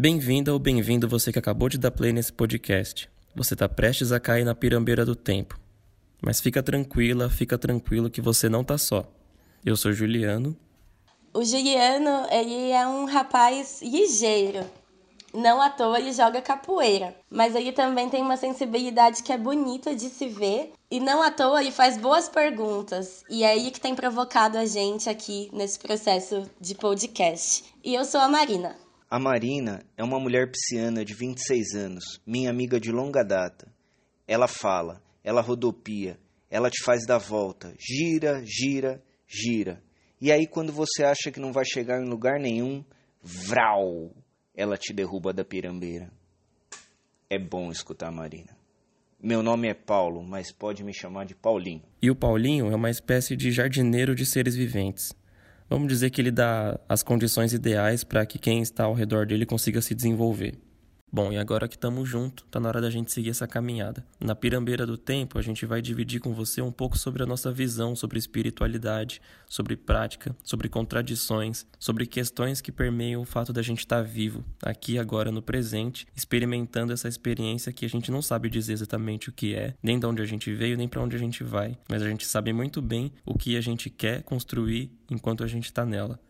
Bem-vinda ou bem-vindo você que acabou de dar play nesse podcast. Você está prestes a cair na pirambeira do tempo. Mas fica tranquila, fica tranquilo que você não tá só. Eu sou Juliano. O Juliano, ele é um rapaz ligeiro. Não à toa ele joga capoeira, mas ele também tem uma sensibilidade que é bonita de se ver e não à toa ele faz boas perguntas. E é aí que tem provocado a gente aqui nesse processo de podcast. E eu sou a Marina. A Marina é uma mulher pisciana de 26 anos, minha amiga de longa data. Ela fala, ela rodopia, ela te faz dar volta, gira, gira, gira. E aí quando você acha que não vai chegar em lugar nenhum, vral, ela te derruba da pirambeira. É bom escutar a Marina. Meu nome é Paulo, mas pode me chamar de Paulinho. E o Paulinho é uma espécie de jardineiro de seres viventes. Vamos dizer que ele dá as condições ideais para que quem está ao redor dele consiga se desenvolver. Bom, e agora que estamos juntos, tá na hora da gente seguir essa caminhada. Na Pirambeira do Tempo, a gente vai dividir com você um pouco sobre a nossa visão sobre espiritualidade, sobre prática, sobre contradições, sobre questões que permeiam o fato da gente estar tá vivo, aqui agora no presente, experimentando essa experiência que a gente não sabe dizer exatamente o que é, nem de onde a gente veio, nem para onde a gente vai, mas a gente sabe muito bem o que a gente quer construir enquanto a gente está nela.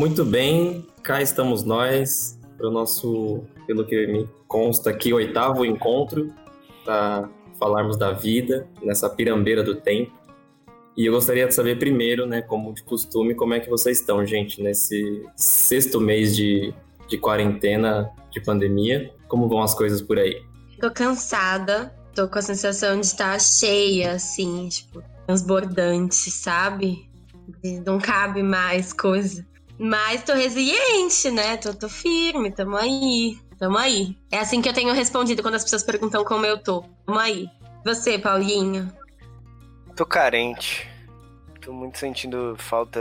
Muito bem, cá estamos nós para o nosso, pelo que me consta aqui, oitavo encontro para falarmos da vida nessa pirambeira do tempo. E eu gostaria de saber primeiro, né, como de costume, como é que vocês estão, gente, nesse sexto mês de, de quarentena, de pandemia. Como vão as coisas por aí? Tô cansada, tô com a sensação de estar cheia, assim, tipo, transbordante, sabe? Não cabe mais coisa. Mas tô resiliente, né? Tô, tô firme, tamo aí. Tamo aí. É assim que eu tenho respondido quando as pessoas perguntam como eu tô. Tamo aí. Você, Paulinho? Tô carente. Tô muito sentindo falta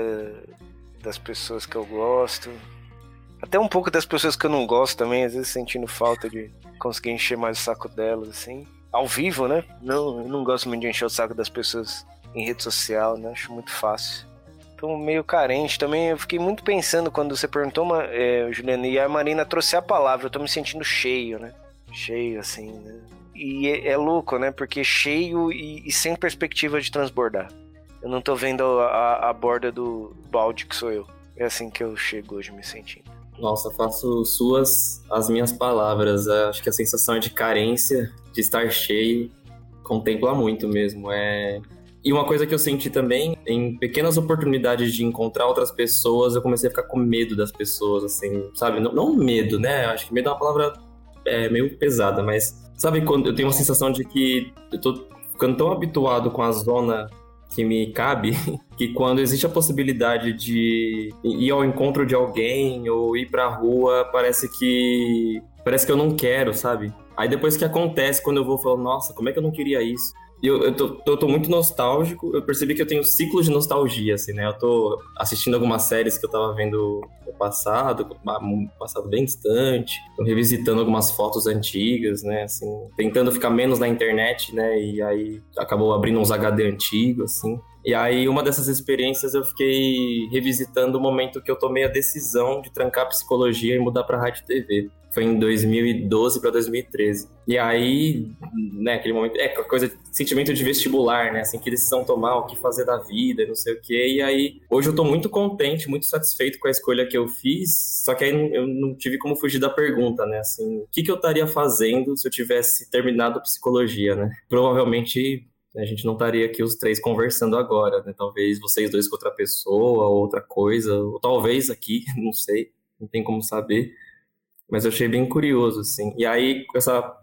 das pessoas que eu gosto. Até um pouco das pessoas que eu não gosto também, às vezes sentindo falta de conseguir encher mais o saco delas, assim. Ao vivo, né? Não, eu não gosto muito de encher o saco das pessoas em rede social, né? Acho muito fácil tô meio carente. Também eu fiquei muito pensando quando você perguntou, é, Juliana, e a Marina trouxe a palavra, eu tô me sentindo cheio, né? Cheio, assim, né? E é, é louco, né? Porque cheio e, e, sem perspectiva de transbordar. Eu não tô vendo a, a, borda do balde que sou eu. É assim que eu chego hoje me sentindo. Nossa, faço suas as minhas palavras. Acho que a sensação é de carência, de estar cheio, contempla muito mesmo. É e uma coisa que eu senti também, em pequenas oportunidades de encontrar outras pessoas, eu comecei a ficar com medo das pessoas, assim, sabe? Não, não medo, né? Acho que medo é uma palavra é, meio pesada, mas sabe quando eu tenho uma sensação de que eu tô ficando tão habituado com a zona que me cabe, que quando existe a possibilidade de ir ao encontro de alguém ou ir pra rua, parece que parece que eu não quero, sabe? Aí depois que acontece, quando eu vou, eu falo, nossa, como é que eu não queria isso? Eu, eu, tô, eu tô muito nostálgico. Eu percebi que eu tenho ciclos de nostalgia, assim, né? Eu tô assistindo algumas séries que eu tava vendo no passado, passado bem distante, tô revisitando algumas fotos antigas, né? Assim, tentando ficar menos na internet, né? E aí acabou abrindo uns HD antigos, assim. E aí, uma dessas experiências, eu fiquei revisitando o momento que eu tomei a decisão de trancar a psicologia e mudar para rádio e TV. Foi em 2012 para 2013. E aí, né, aquele momento, é coisa, sentimento de vestibular, né, assim, que decisão tomar, o que fazer da vida, não sei o quê. E aí, hoje eu tô muito contente, muito satisfeito com a escolha que eu fiz, só que aí eu não tive como fugir da pergunta, né, assim, o que, que eu estaria fazendo se eu tivesse terminado psicologia, né? Provavelmente a gente não estaria aqui os três conversando agora, né? Talvez vocês dois com outra pessoa, ou outra coisa, ou talvez aqui, não sei, não tem como saber. Mas eu achei bem curioso, assim. E aí, essa,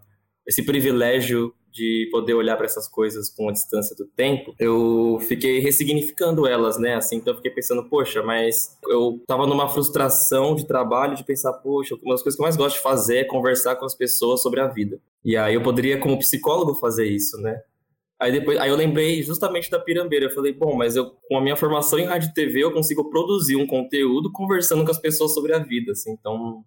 esse privilégio de poder olhar para essas coisas com a distância do tempo, eu fiquei ressignificando elas, né? Assim, então eu fiquei pensando, poxa, mas eu tava numa frustração de trabalho de pensar, poxa, uma das coisas que eu mais gosto de fazer é conversar com as pessoas sobre a vida. E aí eu poderia, como psicólogo, fazer isso, né? Aí depois, aí eu lembrei justamente da pirambeira. Eu falei, bom, mas eu com a minha formação em rádio e TV eu consigo produzir um conteúdo conversando com as pessoas sobre a vida, assim. Então,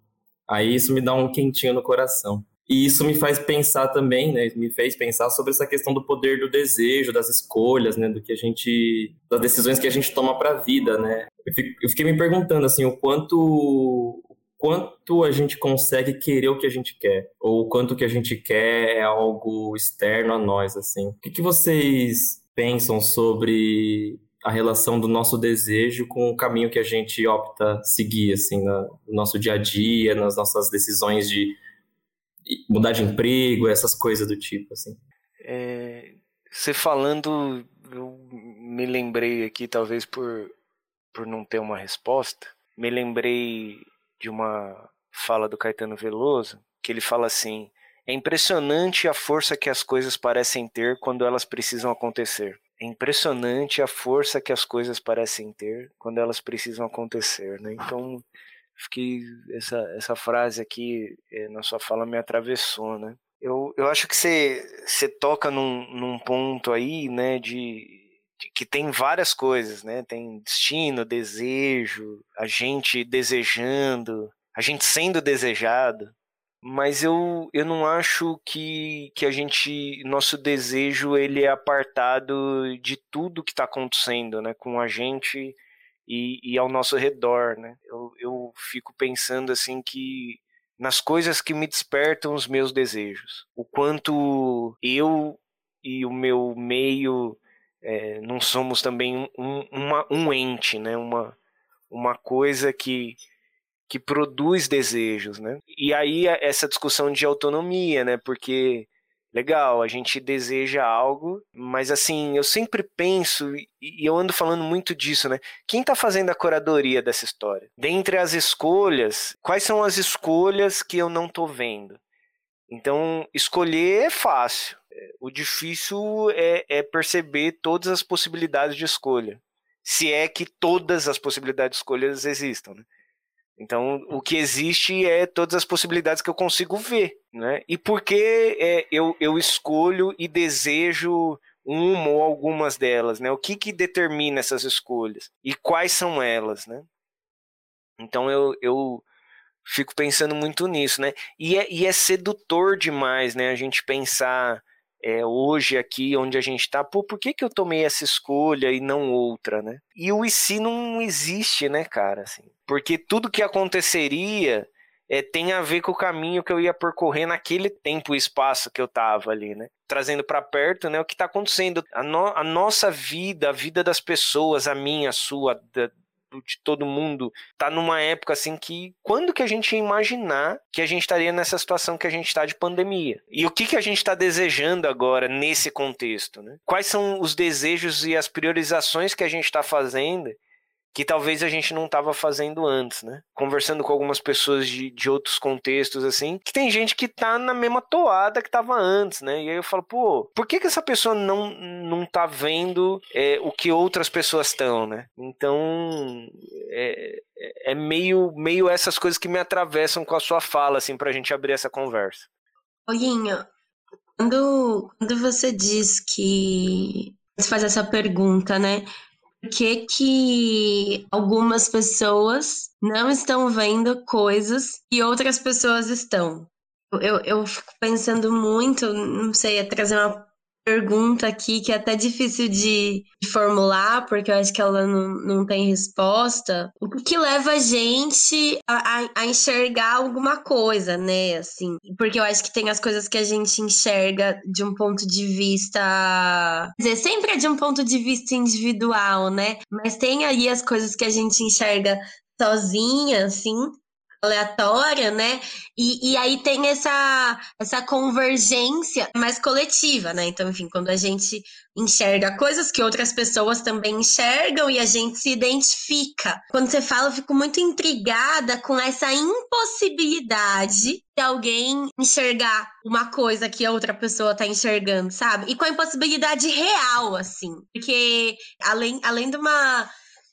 Aí isso me dá um quentinho no coração. E isso me faz pensar também, né? Me fez pensar sobre essa questão do poder do desejo, das escolhas, né? Do que a gente, das decisões que a gente toma para a vida, né? Eu, fico, eu fiquei me perguntando assim, o quanto, quanto a gente consegue querer o que a gente quer, ou o quanto que a gente quer é algo externo a nós, assim. O que, que vocês pensam sobre a relação do nosso desejo com o caminho que a gente opta seguir, assim, no nosso dia a dia, nas nossas decisões de mudar de emprego, essas coisas do tipo, assim. É, você falando, eu me lembrei aqui, talvez por, por não ter uma resposta, me lembrei de uma fala do Caetano Veloso, que ele fala assim: é impressionante a força que as coisas parecem ter quando elas precisam acontecer. É impressionante a força que as coisas parecem ter quando elas precisam acontecer, né? Então, fiquei essa, essa frase aqui é, na sua fala me atravessou, né? Eu, eu acho que você, você toca num, num ponto aí, né, de, que tem várias coisas, né? Tem destino, desejo, a gente desejando, a gente sendo desejado. Mas eu, eu não acho que, que a gente, nosso desejo, ele é apartado de tudo que está acontecendo, né, com a gente e, e ao nosso redor, né? Eu, eu fico pensando assim que nas coisas que me despertam os meus desejos, o quanto eu e o meu meio é, não somos também um, uma, um ente, né? Uma, uma coisa que que produz desejos, né? E aí essa discussão de autonomia, né? Porque legal, a gente deseja algo, mas assim, eu sempre penso, e eu ando falando muito disso, né? Quem está fazendo a curadoria dessa história? Dentre as escolhas, quais são as escolhas que eu não estou vendo? Então, escolher é fácil. O difícil é, é perceber todas as possibilidades de escolha. Se é que todas as possibilidades de escolhas existam, né? Então, o que existe é todas as possibilidades que eu consigo ver, né? E por que é, eu, eu escolho e desejo uma ou algumas delas, né? O que que determina essas escolhas? E quais são elas, né? Então, eu, eu fico pensando muito nisso, né? E é, e é sedutor demais, né? A gente pensar é, hoje aqui onde a gente está, por que, que eu tomei essa escolha e não outra, né? E o e se não existe, né, cara? Assim, porque tudo que aconteceria é, tem a ver com o caminho que eu ia percorrer naquele tempo e espaço que eu tava ali, né? Trazendo para perto, né, o que está acontecendo. A, no, a, nossa vida, a vida das pessoas, a minha, a sua, da, de todo mundo tá numa época assim que quando que a gente ia imaginar que a gente estaria nessa situação que a gente está de pandemia? E o que que a gente está desejando agora nesse contexto, né? Quais são os desejos e as priorizações que a gente está fazendo que talvez a gente não estava fazendo antes, né? Conversando com algumas pessoas de, de outros contextos, assim, que tem gente que tá na mesma toada que estava antes, né? E aí eu falo, pô, por que que essa pessoa não, não tá vendo é, o que outras pessoas estão, né? Então, é, é meio, meio essas coisas que me atravessam com a sua fala, assim, pra gente abrir essa conversa. Olhinho, quando, quando você diz que você faz essa pergunta, né? Por que, que algumas pessoas não estão vendo coisas e outras pessoas estão? Eu, eu fico pensando muito, não sei, é trazer uma pergunta aqui que é até difícil de, formular, porque eu acho que ela não, não tem resposta. O que leva a gente a, a, a, enxergar alguma coisa, né? Assim, porque eu acho que tem as coisas que a gente enxerga de um ponto de vista. Quer dizer, sempre é de um ponto de vista individual, né? Mas tem aí as coisas que a gente enxerga sozinha, assim, aleatória, né? E, e aí tem essa, essa convergência mais coletiva, né? Então, enfim, quando a gente enxerga coisas que outras pessoas também enxergam e a gente se identifica. Quando você fala, eu fico muito intrigada com essa impossibilidade de alguém enxergar uma coisa que a outra pessoa tá enxergando, sabe? E com a impossibilidade real, assim. Porque além, além de uma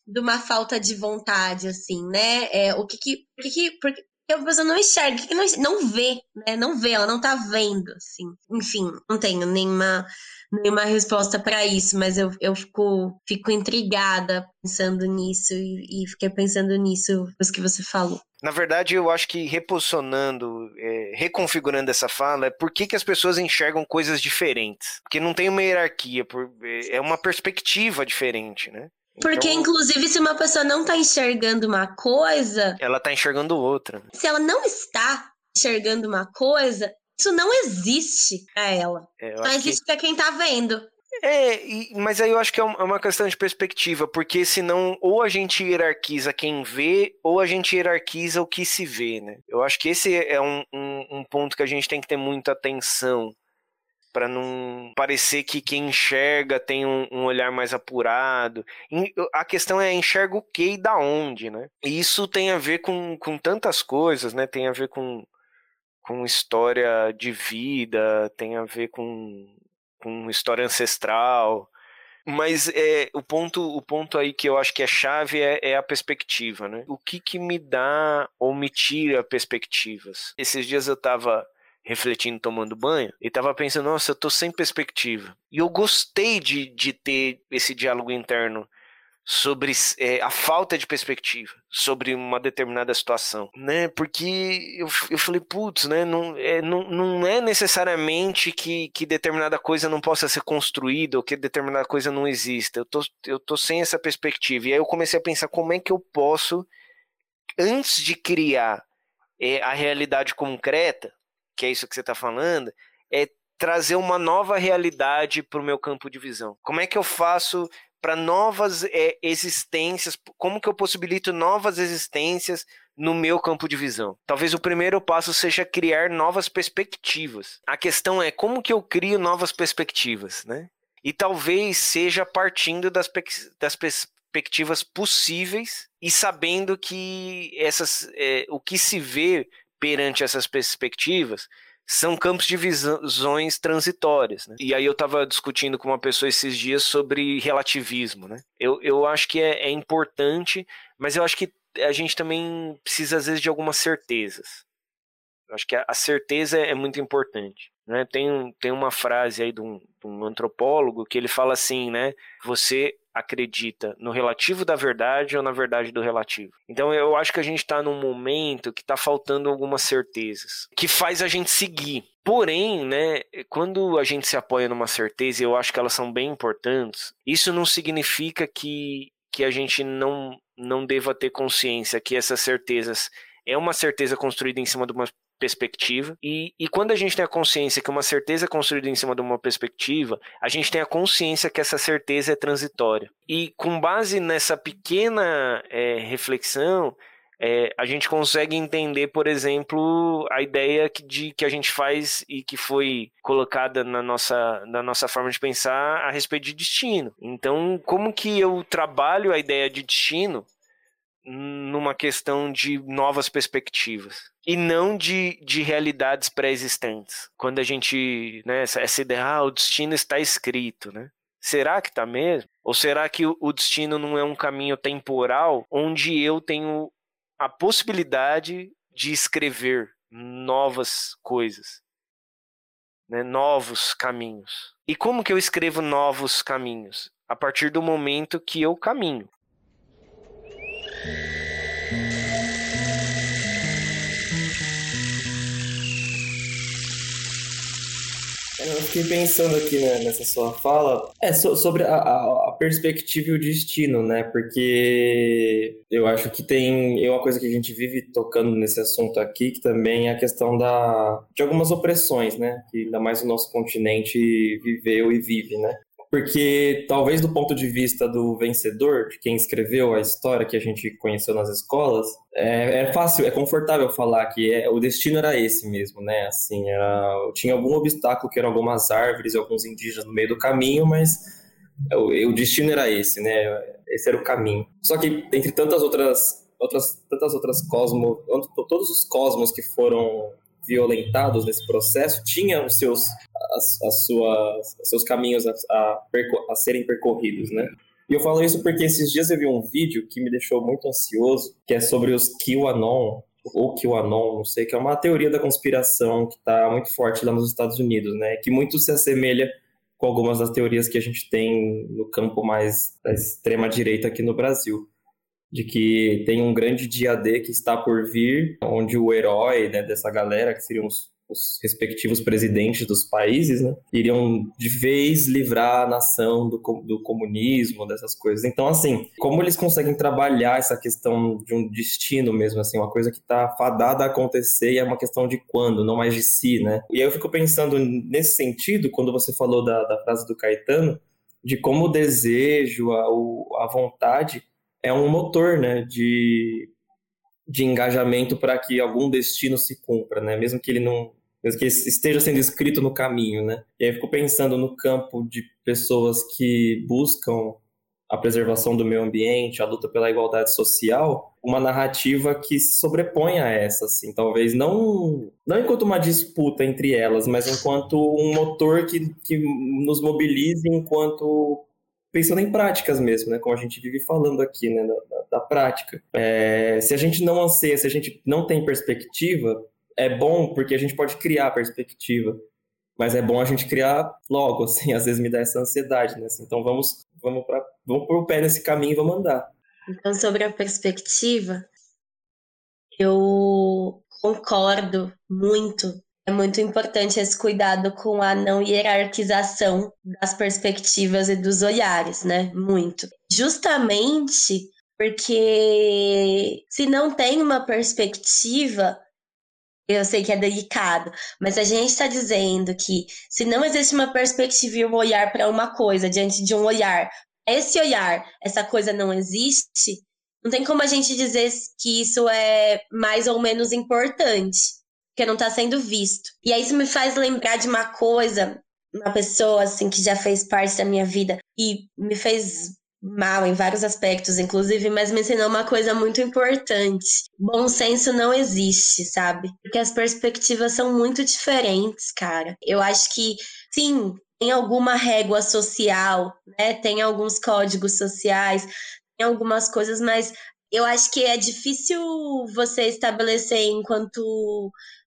de uma falta de vontade, assim, né? É, o que que, por que, que, por a pessoa não enxerga, que, não, não vê, né? Não vê, ela não tá vendo, assim. Enfim, não tenho nenhuma, nenhuma resposta para isso, mas eu, eu fico, fico intrigada pensando nisso e, e fiquei pensando nisso depois que você falou. Na verdade, eu acho que reposicionando, é, reconfigurando essa fala, é por que, que as pessoas enxergam coisas diferentes? Porque não tem uma hierarquia, é, é uma perspectiva diferente, né? Porque, então, inclusive, se uma pessoa não está enxergando uma coisa. Ela está enxergando outra. Se ela não está enxergando uma coisa, isso não existe para ela. É, Só existe que... para quem está vendo. É, e, mas aí eu acho que é, é uma questão de perspectiva, porque senão ou a gente hierarquiza quem vê, ou a gente hierarquiza o que se vê, né? Eu acho que esse é um, um, um ponto que a gente tem que ter muita atenção para não parecer que quem enxerga tem um, um, olhar mais apurado. A questão é enxerga o que e da onde, né? E isso tem a ver com, com tantas coisas, né? Tem a ver com, com história de vida, tem a ver com com história ancestral. Mas é, o, ponto, o ponto aí que eu acho que é chave é, é, a perspectiva, né? O que, que me dá ou me tira perspectivas? Esses dias eu estava refletindo, tomando banho, e estava pensando, nossa, eu tô sem perspectiva. E eu gostei de, de ter esse diálogo interno sobre é, a falta de perspectiva sobre uma determinada situação, né? Porque eu, eu falei, putz, né? Não é, não, não é necessariamente que, que determinada coisa não possa ser construída ou que determinada coisa não exista. Eu tô, eu tô sem essa perspectiva. E aí eu comecei a pensar como é que eu posso, antes de criar é, a realidade concreta, que é isso que você está falando, é trazer uma nova realidade para o meu campo de visão. Como é que eu faço para novas é, existências, como que eu possibilito novas existências no meu campo de visão? Talvez o primeiro passo seja criar novas perspectivas. A questão é como que eu crio novas perspectivas, né? E talvez seja partindo das, das perspectivas possíveis e sabendo que essas, é, o que se vê perante essas perspectivas são campos de visões transitórias. Né? E aí eu estava discutindo com uma pessoa esses dias sobre relativismo. Né? Eu, eu acho que é, é importante, mas eu acho que a gente também precisa, às vezes, de algumas certezas. Eu acho que a, a certeza é muito importante. Né? Tem, tem uma frase aí de um, de um antropólogo que ele fala assim, né? Você acredita no relativo da verdade ou na verdade do relativo. Então eu acho que a gente está num momento que está faltando algumas certezas, que faz a gente seguir. Porém, né, quando a gente se apoia numa certeza, eu acho que elas são bem importantes, isso não significa que, que a gente não, não deva ter consciência que essas certezas é uma certeza construída em cima de uma perspectiva. E, e quando a gente tem a consciência que uma certeza é construída em cima de uma perspectiva, a gente tem a consciência que essa certeza é transitória. E com base nessa pequena é, reflexão, é, a gente consegue entender, por exemplo, a ideia que, de, que a gente faz e que foi colocada na nossa, na nossa forma de pensar a respeito de destino. Então, como que eu trabalho a ideia de destino numa questão de novas perspectivas e não de, de realidades pré-existentes. Quando a gente, né, essa, ideia, ah, o destino está escrito, né? Será que está mesmo? Ou será que o destino não é um caminho temporal onde eu tenho a possibilidade de escrever novas coisas, né, novos caminhos? E como que eu escrevo novos caminhos? A partir do momento que eu caminho. Eu fiquei pensando aqui né, nessa sua fala é, so, sobre a, a, a, perspectiva e o destino, né? Porque eu acho que tem é uma coisa que a gente vive tocando nesse assunto aqui, que também é a questão da, de algumas opressões, né? Que ainda mais o nosso continente viveu e vive, né? Porque talvez do ponto de vista do vencedor, de quem escreveu a história que a gente conheceu nas escolas, é, é fácil, é confortável falar que é, o destino era esse mesmo, né? Assim, era, tinha algum obstáculo que eram algumas árvores alguns indígenas no meio do caminho, mas o, o destino era esse, né? Esse era o caminho. Só que entre tantas outras outras tantas outras cosmos, todos os cosmos que foram violentados nesse processo tinham os seus, as, as suas, seus caminhos a, a, a, serem percorridos, né? E eu falo isso porque esses dias eu vi um vídeo que me deixou muito ansioso, que é sobre os QAnon, ou QAnon, não sei, que é uma teoria da conspiração que está muito forte lá nos Estados Unidos, né? Que muito se assemelha com algumas das teorias que a gente tem no campo mais da extrema direita aqui no Brasil. de que tem um grande dia D que está por vir, onde o herói né, dessa galera, que seriam os, os respectivos presidentes dos países, né, iriam de vez livrar a nação do, do comunismo, dessas coisas. Então, assim, como eles conseguem trabalhar essa questão de um destino mesmo, assim, uma coisa que está fadada a acontecer e é uma questão de quando, não mais de si, né? E aí eu fico pensando nesse sentido, quando você falou da, da frase do Caetano, de como o desejo, a, a vontade é um motor né, de, de engajamento para que algum destino se cumpra, né? mesmo que ele não que esteja sendo escrito no caminho. Né? E aí fico pensando no campo de pessoas que buscam a preservação do meio ambiente, a luta pela igualdade social, uma narrativa que se sobrepõe a essa, assim, talvez não não enquanto uma disputa entre elas, mas enquanto um motor que, que nos mobilize enquanto pensando em práticas mesmo, né, como a gente vive falando aqui, né, da, da, da prática. É, se a gente não anseia, se a gente não tem perspectiva, é bom porque a gente pode criar perspectiva, mas é bom a gente criar logo, assim, às vezes me dá essa ansiedade, né, assim, então vamos vamos para vamos pôr o pé nesse caminho e vamos andar. Então, sobre a perspectiva, eu concordo muito. É muito importante esse cuidado com a não hierarquização das perspectivas e dos olhares, né? Muito. Justamente porque se não tem uma perspectiva, eu sei que é delicado, mas a gente está dizendo que se não existe uma perspectiva e um olhar para uma coisa diante de um olhar, esse olhar, essa coisa não existe, não tem como a gente dizer que isso é mais ou menos importante, porque não está sendo visto. E aí isso me faz lembrar de uma coisa, uma pessoa assim que já fez parte da minha vida e me fez mal em vários aspectos, inclusive, mas me ensinou uma coisa muito importante. Bom senso não existe, sabe? Porque as perspectivas são muito diferentes, cara. Eu acho que, sim, tem alguma régua social, né? Tem alguns códigos sociais, tem algumas coisas, mas eu acho que é difícil você estabelecer enquanto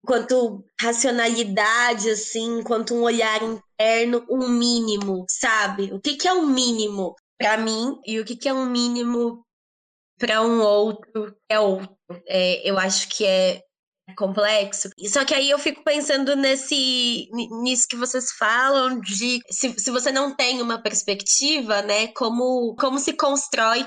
enquanto racionalidade, assim, enquanto um olhar interno, um mínimo, sabe? O que, que é um mínimo? Para mim e o que, que é um mínimo para um outro é outro. É, eu acho que é complexo. Só que aí eu fico pensando nesse nisso que vocês falam de se, se você não tem uma perspectiva, né, como como se constrói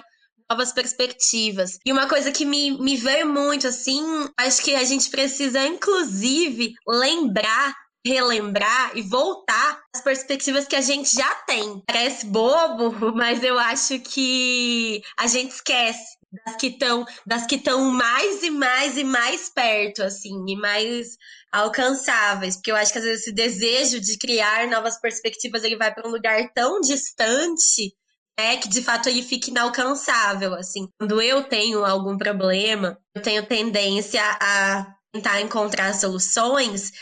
novas perspectivas. E uma coisa que me, me veio muito assim, acho que a gente precisa inclusive lembrar relembrar e voltar às perspectivas que a gente já tem. Parece bobo, mas eu acho que a gente esquece das que estão das que estão mais e mais e mais perto assim e mais alcançáveis porque eu acho que às vezes esse desejo de criar novas perspectivas ele vai para um lugar tão distante é que de fato ele fica inalcançável assim quando eu tenho algum problema eu tenho tendência a tentar encontrar soluções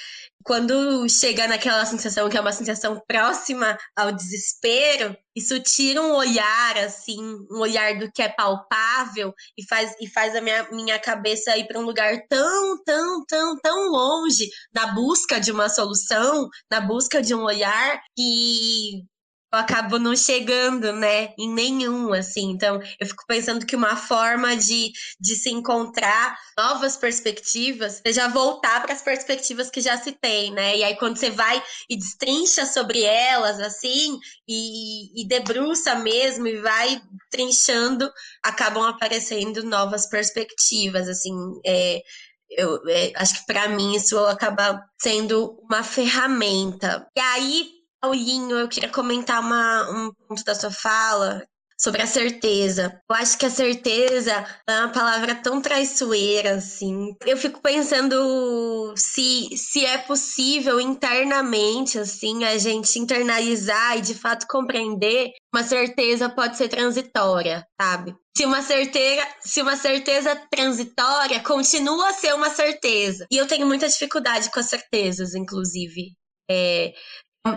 quando chega naquela sensação que é uma sensação próxima ao desespero, isso tira um olhar assim, um olhar do que é palpável e faz e faz a minha, minha cabeça ir para um lugar tão, tão, tão, tão longe na busca de uma solução, na busca de um olhar que eu acabo não chegando, né, em nenhum, assim. Então, eu fico pensando que uma forma de, de se encontrar novas perspectivas é já voltar para as perspectivas que já se tem, né? E aí, quando você vai e destrincha sobre elas, assim, e, e debruça mesmo, e vai trinchando, acabam aparecendo novas perspectivas, assim. É, eu é, acho que para mim isso acaba sendo uma ferramenta. E aí, Paulinho, eu queria comentar uma, um ponto da sua fala sobre a certeza. Eu acho que a certeza é uma palavra tão traiçoeira, assim. Eu fico pensando se, se é possível internamente, assim, a gente internalizar e de fato compreender uma certeza pode ser transitória, sabe? Se uma certeza, se uma certeza transitória continua a ser uma certeza. E eu tenho muita dificuldade com as certezas, inclusive. É,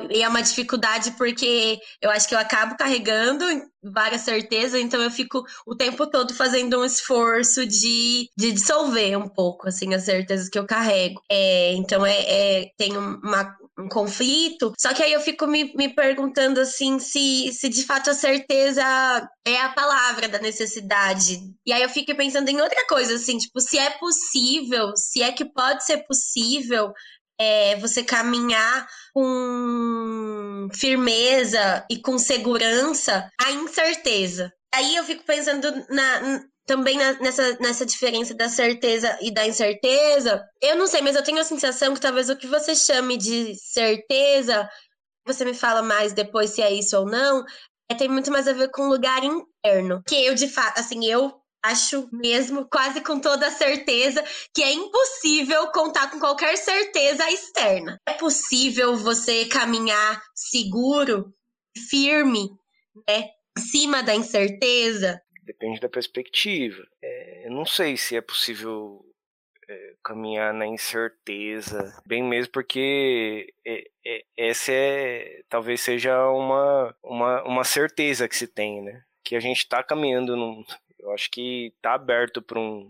e é uma dificuldade porque eu acho que eu acabo carregando várias certezas, então eu fico o tempo todo fazendo um esforço de, de dissolver um pouco, assim, as certezas que eu carrego. É, então, é, é, tem uma, um conflito. Só que aí eu fico me, me perguntando assim se, se de fato a certeza é a palavra da necessidade. E aí eu fico pensando em outra coisa, assim, tipo, se é possível, se é que pode ser possível é, você caminhar com firmeza e com segurança a incerteza. Aí eu fico pensando na, também nessa, nessa diferença da certeza e da incerteza. Eu não sei, mas eu tenho a sensação que talvez o que você chame de certeza, você me fala mais depois se é isso ou não, é, tem muito mais a ver com lugar interno. Que eu, de fato, assim, eu acho mesmo, quase com toda certeza, que é impossível contar com qualquer certeza externa. É possível você caminhar seguro, firme, né? Acima da incerteza. Depende da perspectiva. É, eu não sei se é possível é, caminhar na incerteza, bem mesmo porque é, é, essa é talvez seja uma, uma, uma certeza que se tem, né? Que a gente está caminhando num, eu acho que está aberto para um,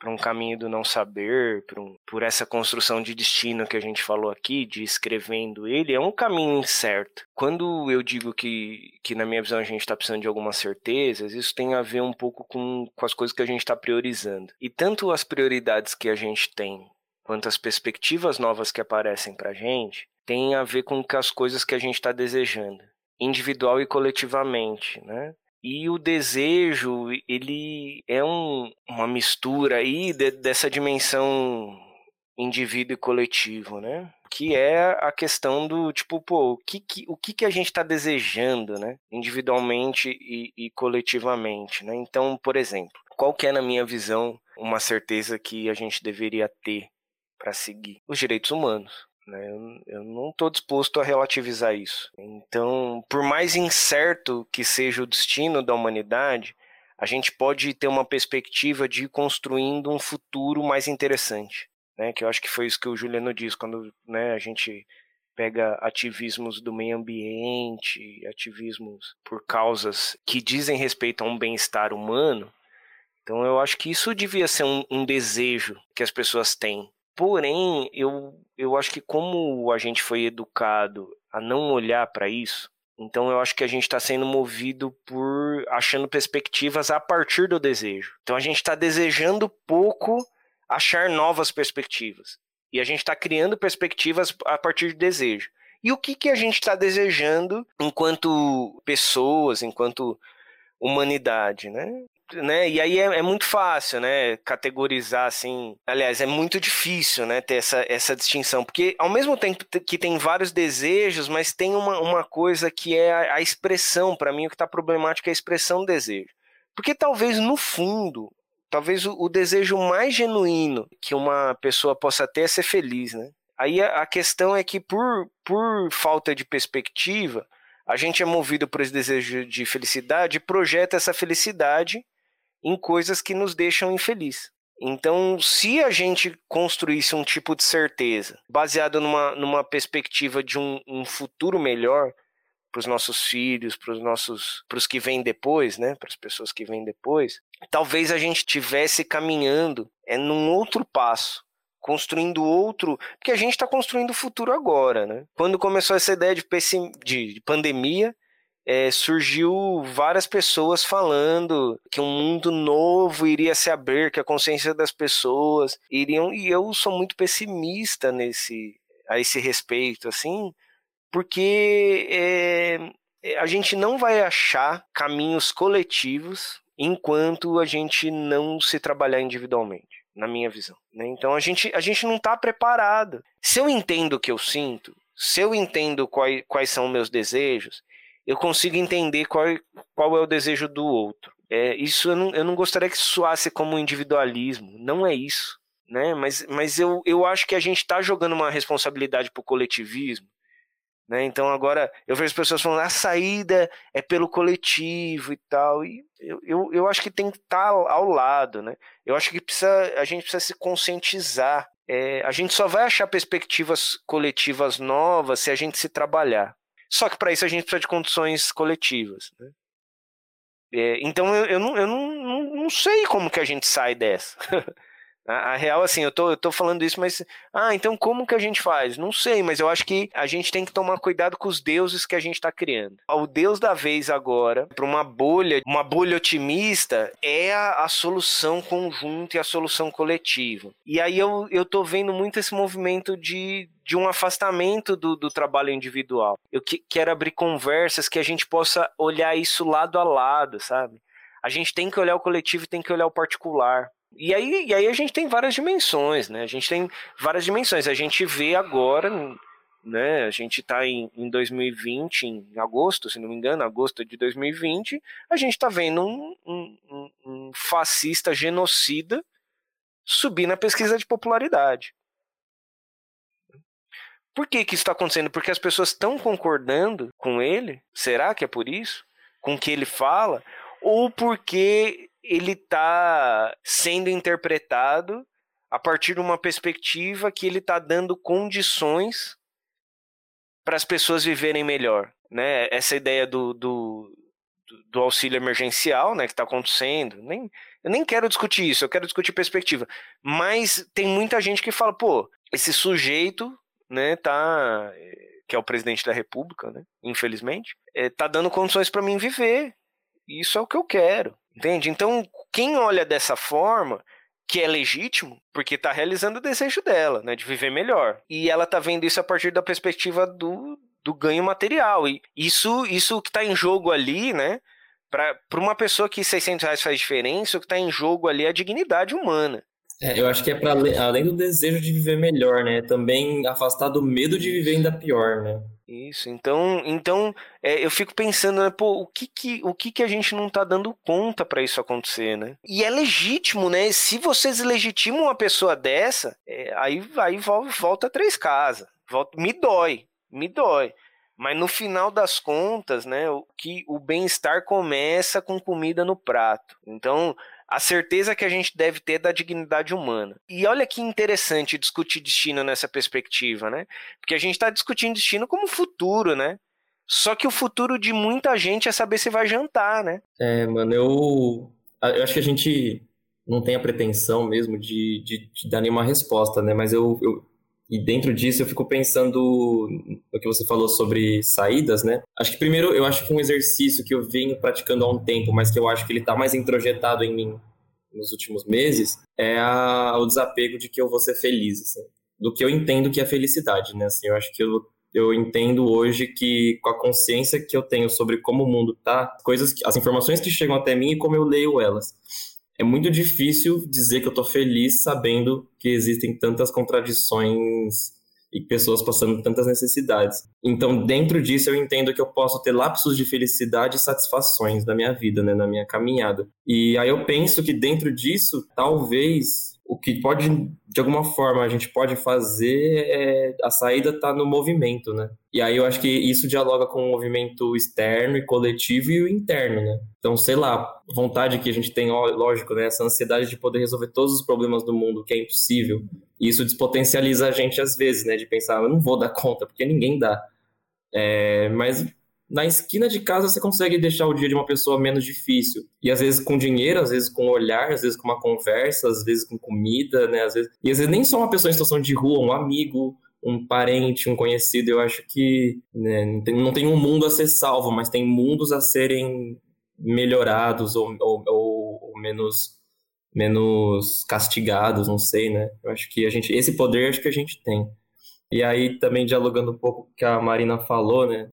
para um caminho do não saber, por, um, por essa construção de destino que a gente falou aqui, de escrevendo ele, é um caminho incerto. Quando eu digo que, que na minha visão, a gente está precisando de algumas certezas, isso tem a ver um pouco com, com as coisas que a gente está priorizando. E tanto as prioridades que a gente tem, quanto as perspectivas novas que aparecem para a gente, tem a ver com as coisas que a gente está desejando, individual e coletivamente, né? E o desejo, ele é um, uma mistura aí de, dessa dimensão indivíduo e coletivo, né? Que é a questão do tipo, pô, o que, que o que, que a gente está desejando, né? Individualmente e, e coletivamente, né? Então, por exemplo, qual que é, na minha visão, uma certeza que a gente deveria ter para seguir? Os direitos humanos. Né? Eu, eu não estou disposto a relativizar isso. Então, por mais incerto que seja o destino da humanidade, a gente pode ter uma perspectiva de ir construindo um futuro mais interessante. Né? Que eu acho que foi isso que o Juliano disse quando né, a gente pega ativismos do meio ambiente, ativismos por causas que dizem respeito a um bem-estar humano. Então eu acho que isso devia ser um, um desejo que as pessoas têm Porém, eu, eu acho que como a gente foi educado a não olhar para isso, então eu acho que a gente está sendo movido por achando perspectivas a partir do desejo. Então a gente está desejando pouco achar novas perspectivas. E a gente está criando perspectivas a partir de desejo. E o que, que a gente está desejando enquanto pessoas, enquanto humanidade, né? Né? E aí é, é, muito fácil, né? Categorizar assim. Aliás, é muito difícil, né? Ter essa, essa distinção. Porque ao mesmo tempo que tem vários desejos, mas tem uma, uma coisa que é a, a expressão. Para mim, o que está problemático é a expressão do desejo. Porque talvez no fundo, talvez o, o, desejo mais genuíno que uma pessoa possa ter é ser feliz, né? Aí a, a questão é que por, por falta de perspectiva, a gente é movido por esse desejo de felicidade e projeta essa felicidade em coisas que nos deixam infelizes. Então, se a gente construísse um tipo de certeza baseado numa, numa perspectiva de um, um futuro melhor para os nossos filhos, para os nossos, para os que vêm depois, né, para as pessoas que vêm depois, talvez a gente tivesse caminhando é num outro passo, construindo outro, porque a gente está construindo o futuro agora, né? Quando começou essa ideia de, de pandemia, é, surgiu várias pessoas falando que um mundo novo iria se abrir, que a consciência das pessoas iriam. E eu sou muito pessimista nesse a esse respeito, assim, porque é, a gente não vai achar caminhos coletivos enquanto a gente não se trabalhar individualmente, na minha visão. Né? Então a gente, a gente não está preparado. Se eu entendo o que eu sinto, se eu entendo quais, quais são meus desejos, eu consigo entender qual, qual é o desejo do outro. É, isso eu não, eu não gostaria que soasse como individualismo, não é isso. Né? Mas, mas eu, eu acho que a gente está jogando uma responsabilidade para o coletivismo. Né? Então agora eu vejo as pessoas falando a saída é pelo coletivo e tal. E eu, eu, eu acho que tem que estar tá ao, lado. Né? Eu acho que precisa, a gente precisa se conscientizar. É, a gente só vai achar perspectivas coletivas novas se a gente se trabalhar. Só que para isso a gente precisa de condições coletivas. Né? É, então eu, eu, não, eu não, não, não, sei como que a gente sai dessa. A, a, real, assim, eu tô, eu tô falando isso, mas. Ah, então como que a gente faz? Não sei, mas eu acho que a gente tem que tomar cuidado com os deuses que a gente tá criando. O deus da vez agora, para uma bolha, uma bolha otimista, é a, a, solução conjunta e a solução coletiva. E aí eu, eu tô vendo muito esse movimento de, de um afastamento do, do trabalho individual. Eu que, quero abrir conversas que a gente possa olhar isso lado a lado, sabe? A gente tem que olhar o coletivo e tem que olhar o particular. E aí, e aí a gente tem várias dimensões, né? A gente tem várias dimensões. A gente vê agora, né? A gente está em, em 2020, em agosto, se não me engano, agosto de 2020, a gente está vendo um, um, um fascista genocida subir na pesquisa de popularidade. Por que, que isso está acontecendo? Porque as pessoas estão concordando com ele? Será que é por isso? Com o que ele fala? Ou porque ele está sendo interpretado a partir de uma perspectiva que ele está dando condições para as pessoas viverem melhor, né? Essa ideia do, do, do auxílio emergencial, né, que está acontecendo, nem, eu nem quero discutir isso, eu quero discutir perspectiva, mas tem muita gente que fala, pô, esse sujeito, né, tá, que é o presidente da república, né, infelizmente, é, tá dando condições para mim viver, isso é o que eu quero, Entende? Então, quem olha dessa forma, que é legítimo, porque está realizando o desejo dela, né, de viver melhor. E ela está vendo isso a partir da perspectiva do, do ganho material. E isso, isso que está em jogo ali, né, para uma pessoa que 600 reais faz diferença, o que está em jogo ali é a dignidade humana. É, eu acho que é para além do desejo de viver melhor, né? Também afastar do medo de viver ainda pior, né? Isso, então, então é, eu fico pensando, né, pô, o que que, o que que a gente não tá dando conta para isso acontecer, né? E é legítimo, né? Se vocês legitimam uma pessoa dessa, é, aí, aí volta três casas, volta, me dói, me dói. Mas no final das contas, né, o que o bem-estar começa com comida no prato. Então, a certeza que a gente deve ter da dignidade humana. E olha que interessante discutir destino nessa perspectiva, né? Porque a gente está discutindo destino como futuro, né? Só que o futuro de muita gente é saber se vai jantar, né? É, mano, eu, eu acho que a gente não tem a pretensão mesmo de, de, de dar nenhuma resposta, né? Mas eu, eu, e dentro disso eu fico pensando no que você falou sobre saídas, né? Acho que primeiro eu acho que um exercício que eu venho praticando há um tempo, mas que eu acho que ele está mais introjetado em mim nos últimos meses, é a, o desapego de que eu vou ser feliz, assim, do que eu entendo que é felicidade, né? Assim, eu acho que eu eu entendo hoje que com a consciência que eu tenho sobre como o mundo tá, coisas, as informações que chegam até mim e como eu leio elas é muito difícil dizer que eu tô feliz sabendo que existem tantas contradições e pessoas passando tantas necessidades. Então, dentro disso, eu entendo que eu posso ter lapsos de felicidade e satisfações na minha vida, né, na minha caminhada. E aí eu penso que dentro disso, talvez o que pode, de alguma forma, a gente pode fazer é a saída está no movimento, né? E aí eu acho que isso dialoga com o movimento externo e coletivo e o interno, né? Então, sei lá, vontade que a gente tem, lógico, né? Essa ansiedade de poder resolver todos os problemas do mundo, que é impossível. E isso despotencializa a gente às vezes, né? De pensar, eu não vou dar conta, porque ninguém dá. É, mas na esquina de casa você consegue deixar o dia de uma pessoa menos difícil. E às vezes com dinheiro, às vezes com olhar, às vezes com uma conversa, às vezes com comida, né? Às vezes... E às vezes nem só uma pessoa em situação de rua, um amigo, um parente, um conhecido. Eu acho que né, não tem um mundo a ser salvo, mas tem mundos a serem melhorados ou, ou, ou menos menos castigados, não sei, né? Eu acho que a gente esse poder acho que a gente tem. E aí também dialogando um pouco com o que a Marina falou, né?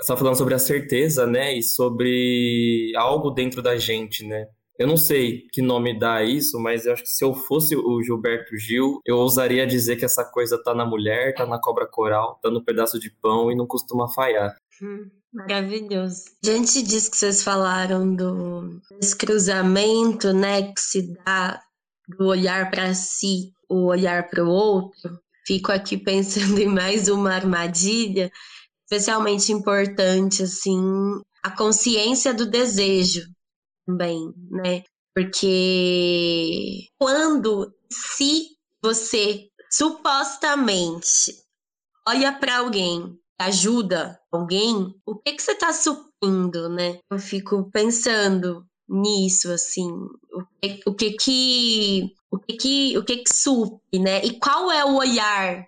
Está falando sobre a certeza, né? E sobre algo dentro da gente, né? Eu não sei que nome dá isso, mas eu acho que se eu fosse o Gilberto Gil, eu ousaria dizer que essa coisa tá na mulher, tá na cobra coral, tá no pedaço de pão e não costuma falhar. Hum, maravilhoso. Diante disso que vocês falaram do cruzamento, né, que se dá do olhar para si, o olhar para o outro, fico aqui pensando em mais uma armadilha especialmente importante, assim, a consciência do desejo também, né? Porque quando, se você supostamente olha para alguém, ajuda alguém, o que que você está suprindo, né? Eu fico pensando nisso, assim, o que, o que que o que que, o que, que supre, né? E qual é o olhar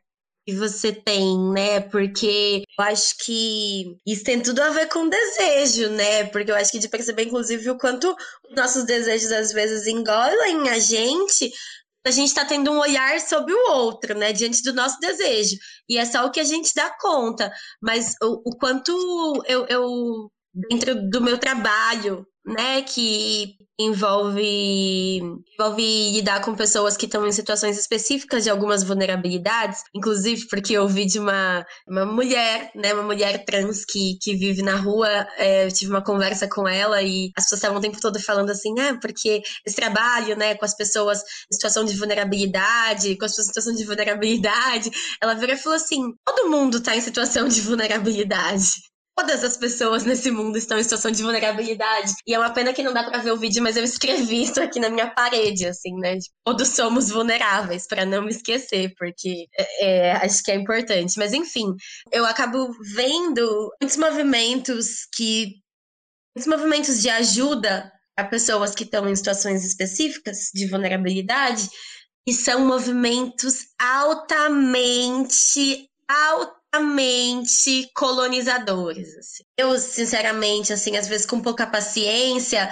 que você tem, né? Porque eu acho que isso tem tudo a ver com desejo, né? Porque eu acho que de perceber, inclusive, o quanto os nossos desejos às vezes engolem a gente, a gente está tendo um olhar sobre o outro, né? Diante do nosso desejo. E é só o que a gente dá conta. Mas o, o quanto eu, eu, dentro do meu trabalho, né, que envolve, envolve lidar com pessoas que estão em situações específicas de algumas vulnerabilidades, inclusive porque eu vi de uma, uma mulher, né, uma mulher trans que, que vive na rua, é, eu tive uma conversa com ela e as pessoas estavam o tempo todo falando assim, ah, porque esse trabalho, né, com as pessoas em situação de vulnerabilidade, com as pessoas em situação de vulnerabilidade, ela virou e falou assim, todo mundo está em situação de vulnerabilidade todas as pessoas nesse mundo estão em situação de vulnerabilidade. E é uma pena que não dá para ver o vídeo, mas eu escrevi isso aqui na minha parede, assim, né? Todos somos vulneráveis, para não me esquecer, porque é, é, acho que é importante. Mas enfim, eu acabo vendo muitos movimentos que. muitos movimentos de ajuda a pessoas que estão em situações específicas de vulnerabilidade, e são movimentos altamente, altamente altamente colonizadores. Assim. Eu, sinceramente, assim, às vezes com pouca paciência,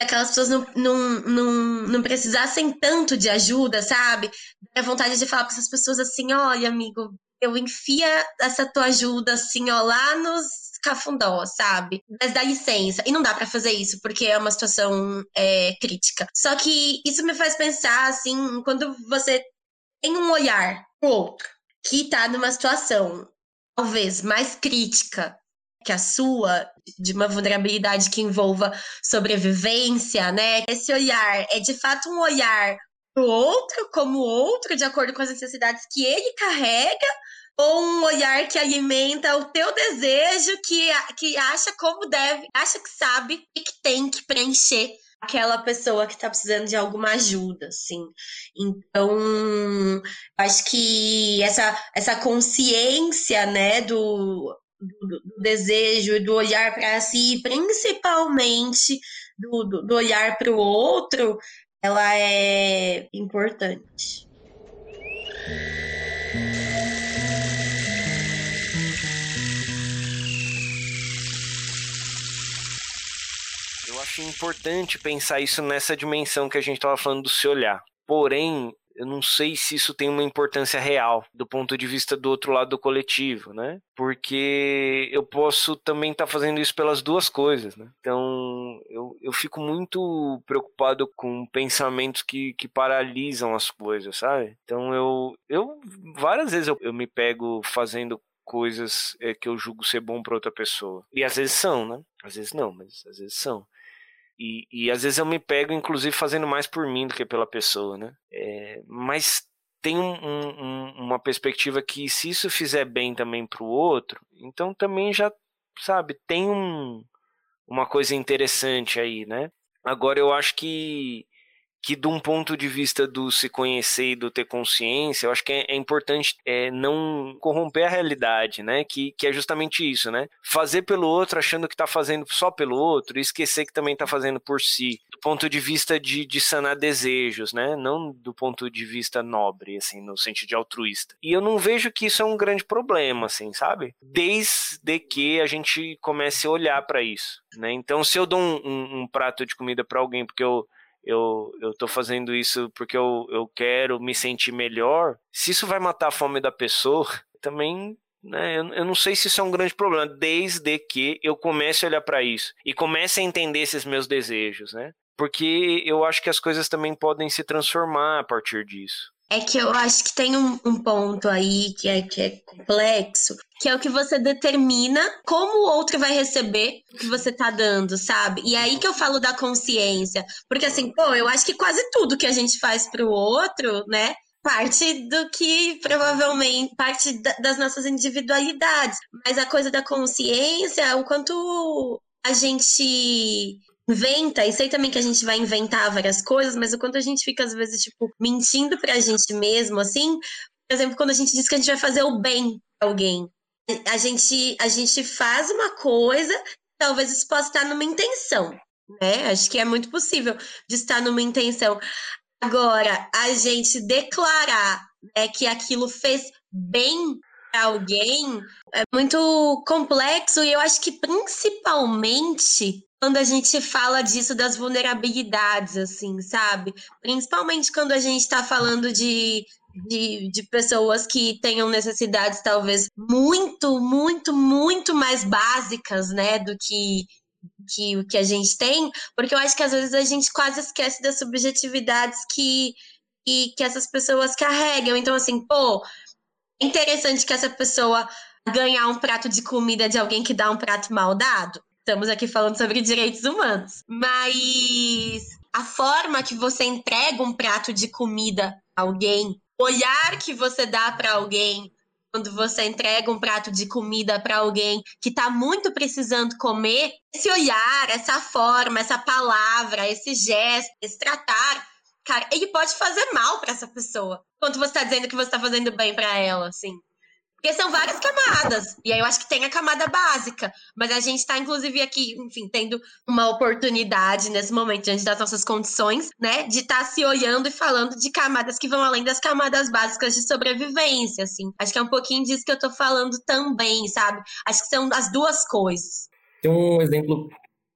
aquelas pessoas não, não, não, não precisassem tanto de ajuda, sabe? A vontade de falar para essas pessoas assim, olha, amigo, eu enfia essa tua ajuda assim, ó, lá nos cafundó, sabe? Mas dá licença. E não dá para fazer isso, porque é uma situação é, crítica. Só que isso me faz pensar, assim, quando você tem um olhar pro outro que tá numa situação talvez mais crítica que a sua, de uma vulnerabilidade que envolva sobrevivência, né? Esse olhar é de fato um olhar pro outro como outro, de acordo com as necessidades que ele carrega, ou um olhar que alimenta o teu desejo, que, que acha como deve, acha que sabe e que tem que preencher aquela pessoa que está precisando de alguma ajuda, assim. Então, acho que essa, essa consciência, né, do, do, do desejo do olhar para si, principalmente do, do, do olhar para o outro, ela é importante. Acho importante pensar isso nessa dimensão que a gente estava falando do se olhar. Porém, eu não sei se isso tem uma importância real do ponto de vista do outro lado do coletivo, né? Porque eu posso também estar tá fazendo isso pelas duas coisas, né? Então, eu, eu fico muito preocupado com pensamentos que, que paralisam as coisas, sabe? Então, eu, eu várias vezes eu, eu me pego fazendo coisas é, que eu julgo ser bom para outra pessoa. E às vezes são, né? Às vezes não, mas às vezes são. E, e às vezes eu me pego, inclusive, fazendo mais por mim do que pela pessoa, né? É, mas tem um, um, uma perspectiva que se isso fizer bem também para o outro, então também já, sabe, tem um, uma coisa interessante aí, né? Agora eu acho que que de um ponto de vista do se conhecer e do ter consciência, eu acho que é, é importante é, não corromper a realidade, né? Que, que é justamente isso, né? Fazer pelo outro achando que está fazendo só pelo outro e esquecer que também está fazendo por si. Do ponto de vista de, de sanar desejos, né? Não do ponto de vista nobre, assim, no sentido de altruísta. E eu não vejo que isso é um grande problema, assim, sabe? Desde que a gente comece a olhar para isso, né? Então, se eu dou um, um, um prato de comida para alguém porque eu eu, eu tô fazendo isso porque eu, eu quero me sentir melhor, se isso vai matar a fome da pessoa, também né, eu, eu não sei se isso é um grande problema, desde que eu comece a olhar para isso e comece a entender esses meus desejos, né? Porque eu acho que as coisas também podem se transformar a partir disso. É que eu acho que tem um, um, ponto aí que é, que é complexo, que é o que você determina como o outro vai receber o que você tá dando, sabe? E é aí que eu falo da consciência. Porque assim, pô, eu acho que quase tudo que a gente faz pro outro, né? Parte do que provavelmente, parte das nossas individualidades. Mas a coisa da consciência, o quanto a gente inventa, e sei também que a gente vai inventar várias coisas, mas o quanto a gente fica, às vezes, tipo, mentindo pra gente mesmo, assim. Por exemplo, quando a gente diz que a gente vai fazer o bem pra alguém. A gente, a gente faz uma coisa, talvez isso possa estar numa intenção, né? Acho que é muito possível de estar numa intenção. Agora, a gente declarar é, que aquilo fez bem para alguém é muito complexo e eu acho que principalmente quando a gente fala disso das vulnerabilidades, assim, sabe? Principalmente quando a gente está falando de, de, de, pessoas que tenham necessidades talvez muito, muito, muito mais básicas, né, do que que o que a gente tem, porque eu acho que às vezes a gente quase esquece das subjetividades que, que, que essas pessoas carregam. Então, assim, pô, é interessante que essa pessoa ganhar um prato de comida de alguém que dá um prato mal dado. Estamos aqui falando sobre direitos humanos. Mas a forma que você entrega um prato de comida a alguém, o olhar que você dá para alguém quando você entrega um prato de comida para alguém que está muito precisando comer, esse olhar, essa forma, essa palavra, esse gesto, esse tratar cara, ele pode fazer mal para essa pessoa. Quando você tá dizendo que você tá fazendo bem para ela, assim. Porque são várias camadas. E aí eu acho que tem a camada básica. Mas a gente está, inclusive, aqui, enfim, tendo uma oportunidade nesse momento, diante das nossas condições, né? De estar tá se olhando e falando de camadas que vão além das camadas básicas de sobrevivência, assim. Acho que é um pouquinho disso que eu tô falando também, sabe? Acho que são as duas coisas. Tem um exemplo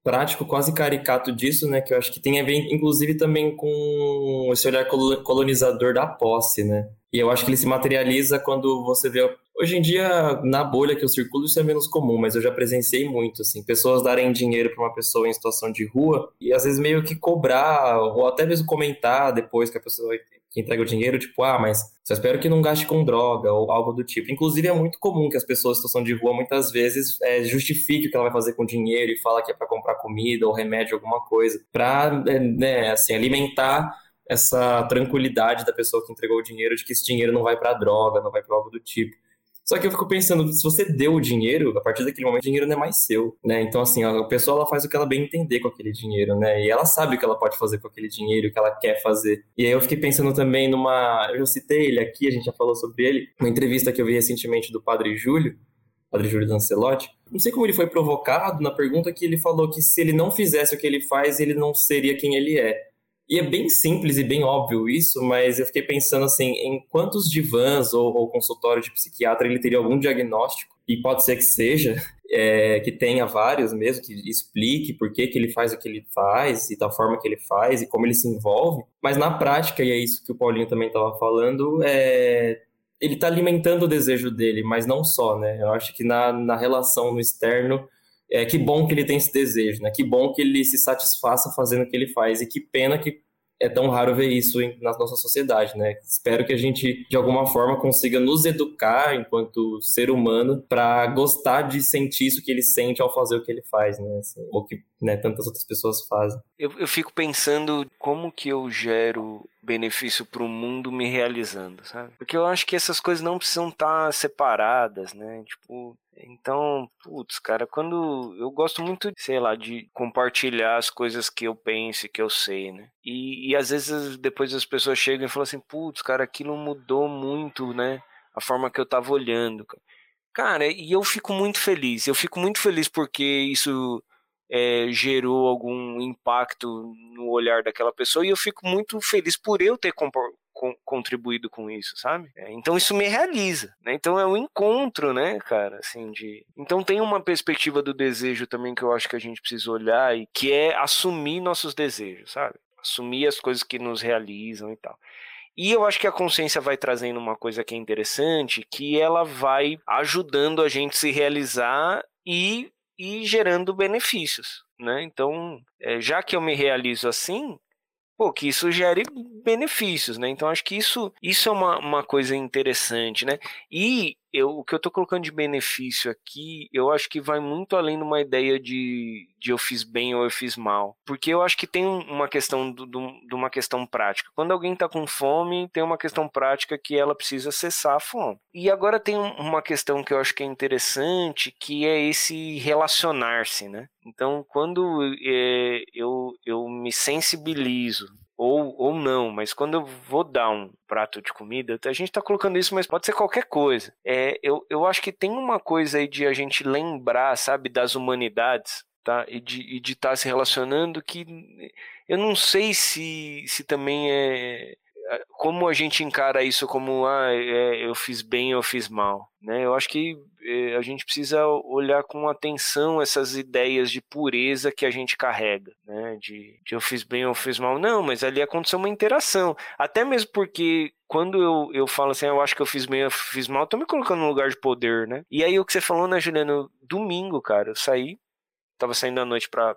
prático, quase caricato disso, né? Que eu acho que tem a ver, inclusive, também com esse olhar colonizador da posse, né? E eu acho que ele se materializa quando você vê. Hoje em dia, na bolha que eu circulo, isso é menos comum, mas eu já presenciei muito, assim, pessoas darem dinheiro para uma pessoa em situação de rua e às vezes meio que cobrar, ou até mesmo comentar depois que a pessoa que entrega o dinheiro, tipo, ah, mas só espero que não gaste com droga ou algo do tipo. Inclusive, é muito comum que as pessoas em situação de rua muitas vezes é, justifiquem o que ela vai fazer com o dinheiro e fala que é para comprar comida ou remédio, alguma coisa, para é, né, assim, alimentar essa tranquilidade da pessoa que entregou o dinheiro de que esse dinheiro não vai para droga, não vai para algo do tipo. Só que eu fico pensando, se você deu o dinheiro, a partir daquele momento o dinheiro não é mais seu, né? Então, assim, a pessoa ela faz o que ela bem entender com aquele dinheiro, né? E ela sabe o que ela pode fazer com aquele dinheiro, o que ela quer fazer. E aí eu fiquei pensando também numa. Eu já citei ele aqui, a gente já falou sobre ele, uma entrevista que eu vi recentemente do Padre Júlio, Padre Júlio Dancelotti. Não sei como ele foi provocado na pergunta que ele falou que se ele não fizesse o que ele faz, ele não seria quem ele é. E é bem simples e bem óbvio isso, mas eu fiquei pensando assim, em quantos divãs ou, ou consultório de psiquiatra ele teria algum diagnóstico, e pode ser que seja, é, que tenha vários mesmo, que explique por que, que ele faz o que ele faz, e da forma que ele faz, e como ele se envolve. Mas na prática, e é isso que o Paulinho também estava falando, é, ele está alimentando o desejo dele, mas não só, né? Eu acho que na, na relação no externo é, que bom que ele tem esse desejo, né? Que bom que ele se satisfaça fazendo o que ele faz e que pena que é tão raro ver isso em, na nossa sociedade, né? Espero que a gente, de alguma forma, consiga nos educar enquanto ser humano para gostar de sentir isso que ele sente ao fazer o que ele faz, né? Assim, ou que né, tantas outras pessoas fazem. Eu, eu fico pensando como que eu gero benefício para o mundo me realizando, sabe? Porque eu acho que essas coisas não precisam estar tá separadas, né? Tipo, então, putz, cara, quando eu gosto muito, sei lá, de compartilhar as coisas que eu penso e que eu sei, né? E, e às vezes depois as pessoas chegam e falam assim, putz, cara, aquilo mudou muito, né? A forma que eu tava olhando. Cara, e eu fico muito feliz. Eu fico muito feliz porque isso é, gerou algum impacto no olhar daquela pessoa e eu fico muito feliz por eu ter contribuído com isso, sabe? É, então isso me realiza, né? Então é um encontro, né, cara, assim de. Então tem uma perspectiva do desejo também que eu acho que a gente precisa olhar e que é assumir nossos desejos, sabe? Assumir as coisas que nos realizam e tal. E eu acho que a consciência vai trazendo uma coisa que é interessante, que ela vai ajudando a gente se realizar e, e gerando benefícios, né? Então, é, já que eu me realizo assim, pô, que isso gere benefícios, né? Então acho que isso, isso é uma, uma coisa interessante, né? E eu, o que eu estou colocando de benefício aqui, eu acho que vai muito além de uma ideia de, de eu fiz bem ou eu fiz mal. Porque eu acho que tem uma questão do, do, de uma questão prática. Quando alguém está com fome, tem uma questão prática que ela precisa cessar a fome. E agora tem uma questão que eu acho que é interessante, que é esse relacionar-se, né? Então, quando é, eu, eu me sensibilizo ou, ou não, mas quando eu vou dar um prato de comida, a gente está colocando isso, mas pode ser qualquer coisa. É, eu, eu acho que tem uma coisa aí de a gente lembrar, sabe, das humanidades. tá? E de estar tá se relacionando que eu não sei se, se também é como a gente encara isso como ah, é, eu fiz bem eu fiz mal né? Eu acho que é, a gente precisa olhar com atenção essas ideias de pureza que a gente carrega né? De, de eu fiz bem eu fiz mal não mas ali aconteceu uma interação. Até mesmo porque quando eu, eu falo assim, ah, eu acho que eu fiz bem, eu fiz mal, eu tô me colocando no lugar de poder, né? E aí o que você falou, né, Juliano? Domingo, cara, eu saí, tava saindo à noite pra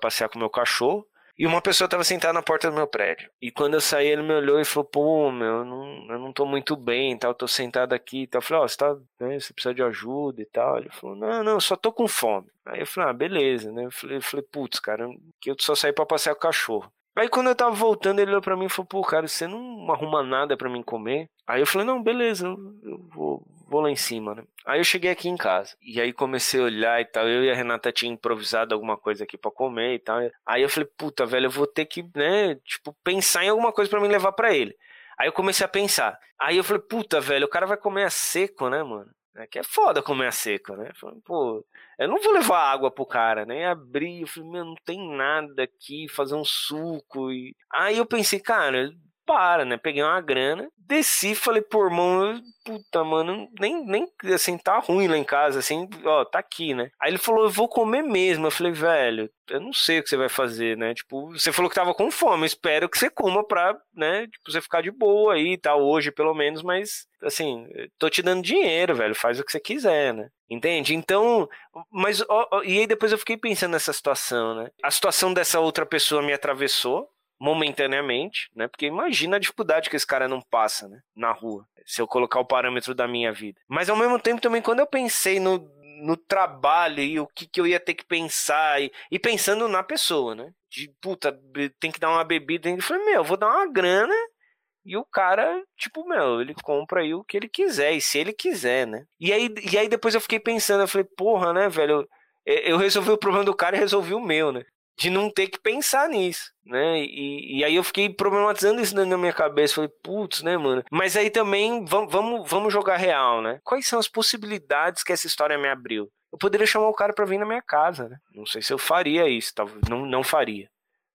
passear com meu cachorro, e uma pessoa estava sentada na porta do meu prédio. E quando eu saí, ele me olhou e falou: Pô, meu, eu não, eu não tô muito bem, tal, tô sentado aqui e tal. Eu falei: Ó, oh, você, tá, né, você precisa de ajuda e tal. Ele falou: Não, não, eu só tô com fome. Aí eu falei: Ah, beleza, né? Eu falei, eu falei Putz, cara, que eu só saí pra passear com o cachorro. Aí quando eu tava voltando, ele olhou pra mim e falou, pô, cara, você não arruma nada para mim comer? Aí eu falei, não, beleza, eu, vou, vou lá em cima, né? Aí eu cheguei aqui em casa. E aí comecei a olhar e tal. Eu e a Renata tinha improvisado alguma coisa aqui para comer e tal. Aí eu falei, puta, velho, eu vou ter que, né, tipo, pensar em alguma coisa para me levar para ele. Aí eu comecei a pensar. Aí eu falei, puta, velho, o cara vai comer a seco, né, mano? É que é foda comer a seco, né? Falei, pô, eu não vou levar água pro cara, né? Abrir, eu falei, meu, não tem nada aqui, fazer um suco. E... Aí eu pensei, cara, para, né? Peguei uma grana, desci, falei, pô, irmão, puta, mano, nem, nem, assim, tá ruim lá em casa, assim, ó, tá aqui, né? Aí ele falou, eu vou comer mesmo. Eu falei, velho, eu não sei o que você vai fazer, né? Tipo, você falou que tava com fome, espero que você coma pra, né, tipo, você ficar de boa aí, tá, hoje pelo menos, mas, assim, tô te dando dinheiro, velho, faz o que você quiser, né? Entende? Então, mas, ó, ó, e aí depois eu fiquei pensando nessa situação, né? A situação dessa outra pessoa me atravessou, momentaneamente, né? Porque imagina a dificuldade que esse cara não passa, né? Na rua, se eu colocar o parâmetro da minha vida. Mas ao mesmo tempo também, quando eu pensei no, no trabalho e o que, que eu ia ter que pensar, e, e pensando na pessoa, né? De puta, tem que dar uma bebida, eu falei, meu, eu vou dar uma grana e o cara, tipo, meu, ele compra aí o que ele quiser, e se ele quiser, né? E aí, e aí depois eu fiquei pensando, eu falei, porra, né, velho? Eu resolvi o problema do cara e resolvi o meu, né? De não ter que pensar nisso, né? E, e aí eu fiquei problematizando isso na minha cabeça. Falei, putz, né, mano? Mas aí também vamos, vamos, vamos jogar real, né? Quais são as possibilidades que essa história me abriu? Eu poderia chamar o cara para vir na minha casa, né? Não sei se eu faria isso, talvez não, não faria.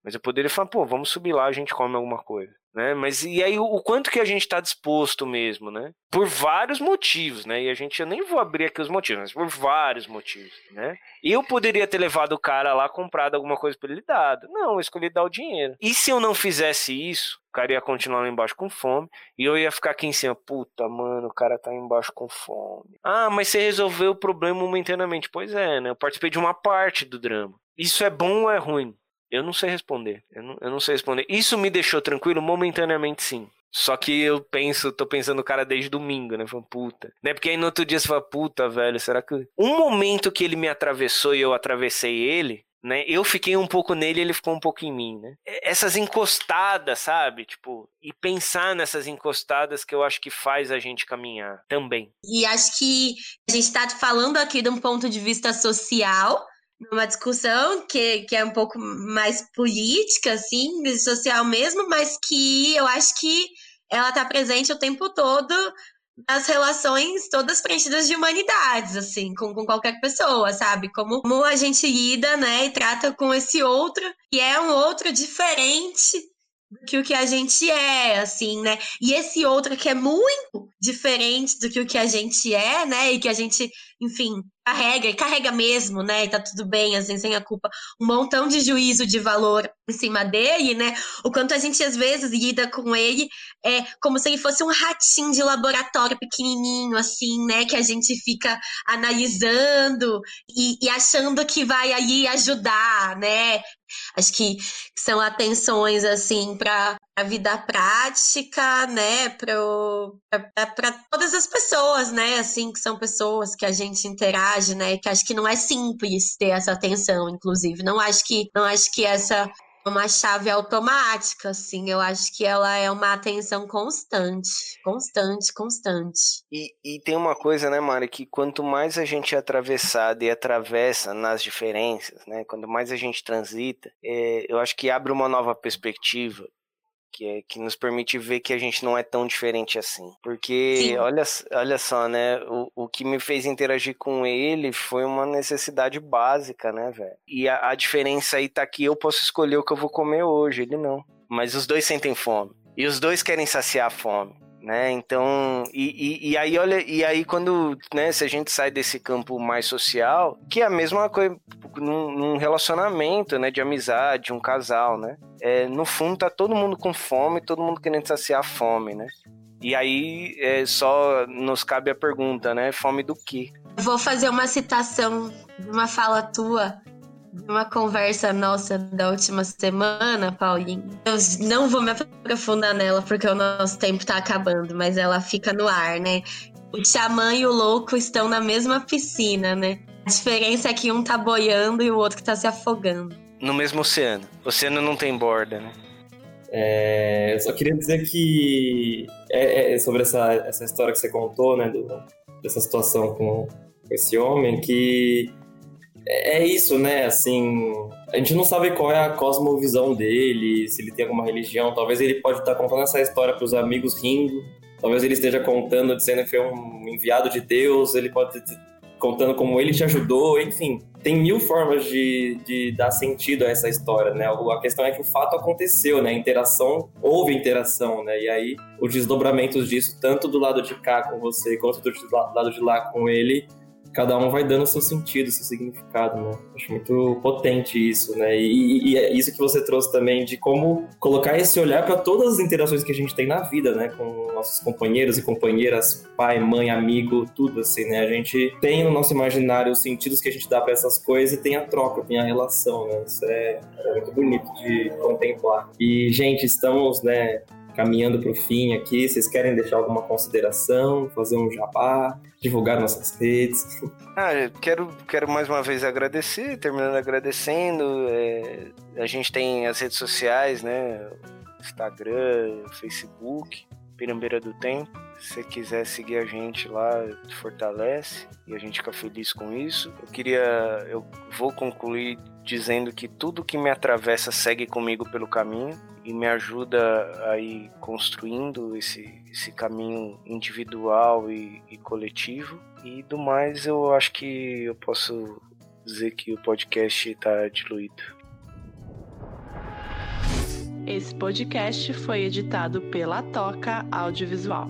Mas eu poderia falar, pô, vamos subir lá, a gente come alguma coisa né? Mas e aí o, quanto que a gente está disposto mesmo, né? Por vários motivos, né? E a gente eu nem vou abrir aqui os motivos, mas por vários motivos, né? Eu poderia ter levado o cara lá comprado alguma coisa para ele dado. Não, eu escolhi dar o dinheiro. E se eu não fizesse isso, o cara ia continuar lá embaixo com fome e eu ia ficar aqui em cima, puta, mano, o cara tá embaixo com fome. Ah, mas você resolveu o problema momentaneamente. Pois é, né? Eu participei de uma parte do drama. Isso é bom ou é ruim? Eu não sei responder. Eu não, eu não sei responder. Isso me deixou tranquilo momentaneamente, sim. Só que eu penso, tô pensando no cara desde domingo, né? Falando, puta. Né? Porque aí no outro dia você fala, puta, velho, será que. Um momento que ele me atravessou e eu atravessei ele, né? Eu fiquei um pouco nele e ele ficou um pouco em mim, né? Essas encostadas, sabe? Tipo, e pensar nessas encostadas que eu acho que faz a gente caminhar também. E acho que a gente tá falando aqui de um ponto de vista social, numa discussão que, que é um pouco mais política, assim, social mesmo, mas que eu acho que ela está presente o tempo todo nas relações todas preenchidas de humanidades, assim, com, com qualquer pessoa, sabe? Como, como a gente lida, né, e trata com esse outro, que é um outro diferente que o que a gente é, assim, né? E esse outro que é muito diferente do que o que a gente é, né? E que a gente, enfim, carrega, e carrega mesmo, né? E tá tudo bem, assim, sem a culpa, um montão de juízo de valor em cima dele, né? O quanto a gente às vezes lida com ele é como se ele fosse um ratinho de laboratório pequenininho, assim, né? Que a gente fica analisando e, e achando que vai aí ajudar, né? Acho que são atenções assim para a vida prática, né, para todas as pessoas, né, assim que são pessoas que a gente interage, né, que acho que não é simples ter essa atenção, inclusive, não acho que não acho que essa uma chave automática, assim. Eu acho que ela é uma atenção constante, constante, constante. E, e tem uma coisa, né, Mari, que quanto mais a gente é atravessado e atravessa nas diferenças, né, quanto mais a gente transita, é, eu acho que abre uma nova perspectiva que é que nos permite ver que a gente não é tão diferente assim. Porque olha, olha só, né? O, o que me fez interagir com ele foi uma necessidade básica, né, velho? E a, a diferença aí tá que eu posso escolher o que eu vou comer hoje, ele não. Mas os dois sentem fome. E os dois querem saciar a fome né? Então, e, e, e, aí olha, e aí quando, né, se a gente sai desse campo mais social, que é a mesma coisa num, num relacionamento, né, de amizade, um casal, né? É, no fundo tá todo mundo com fome, todo mundo querendo saciar a fome, né? E aí é, só nos cabe a pergunta, né? Fome do quê? Vou fazer uma citação de uma fala tua uma conversa nossa da última semana, Paulinho. Eu não vou me aprofundar nela porque o nosso tempo tá acabando, mas ela fica no ar, né? O xamã e o louco estão na mesma piscina, né? A diferença é que um tá boiando e o outro que tá se afogando. No mesmo oceano. O oceano não tem borda, né? É, eu só queria dizer que é, é sobre essa, essa história que você contou, né, do, dessa situação com esse homem, que é, isso, né? Assim, a gente não sabe qual é a cosmovisão dele, se ele tem alguma religião. Talvez ele pode estar contando essa história para os amigos rindo. Talvez ele esteja contando, dizendo que foi um enviado de Deus. Ele pode estar contando como ele te ajudou. Enfim, tem mil formas de, de dar sentido a essa história, né? A questão é que o fato aconteceu, né? A interação, houve interação, né? E aí, os desdobramentos disso, tanto do lado de cá com você, quanto do lado de lá com ele, cada um vai dando seu sentido, seu significado, né? Acho muito potente isso, né? E, e é isso que você trouxe também de como colocar esse olhar para todas as interações que a gente tem na vida, né? Com nossos companheiros e companheiras, pai, mãe, amigo, tudo assim, né? A gente tem no nosso imaginário os sentidos que a gente dá para essas coisas e tem a troca, tem a relação, né? Isso é, é muito bonito de contemplar. E, gente, estamos, né? Caminhando para o fim aqui. Vocês querem deixar alguma consideração, fazer um jabá, divulgar nossas redes? Ah, quero, quero mais uma vez agradecer, terminando agradecendo. É, a gente tem as redes sociais, né? Instagram, Facebook, Pirambeira do Tempo. Se você quiser seguir a gente lá, fortalece e a gente fica feliz com isso. Eu queria, eu vou concluir dizendo que tudo que me atravessa segue comigo pelo caminho e me ajuda a ir construindo esse, esse caminho individual e, e coletivo. E do mais, eu acho que eu posso dizer que o podcast está diluído. Esse podcast foi editado pela Toca Audiovisual.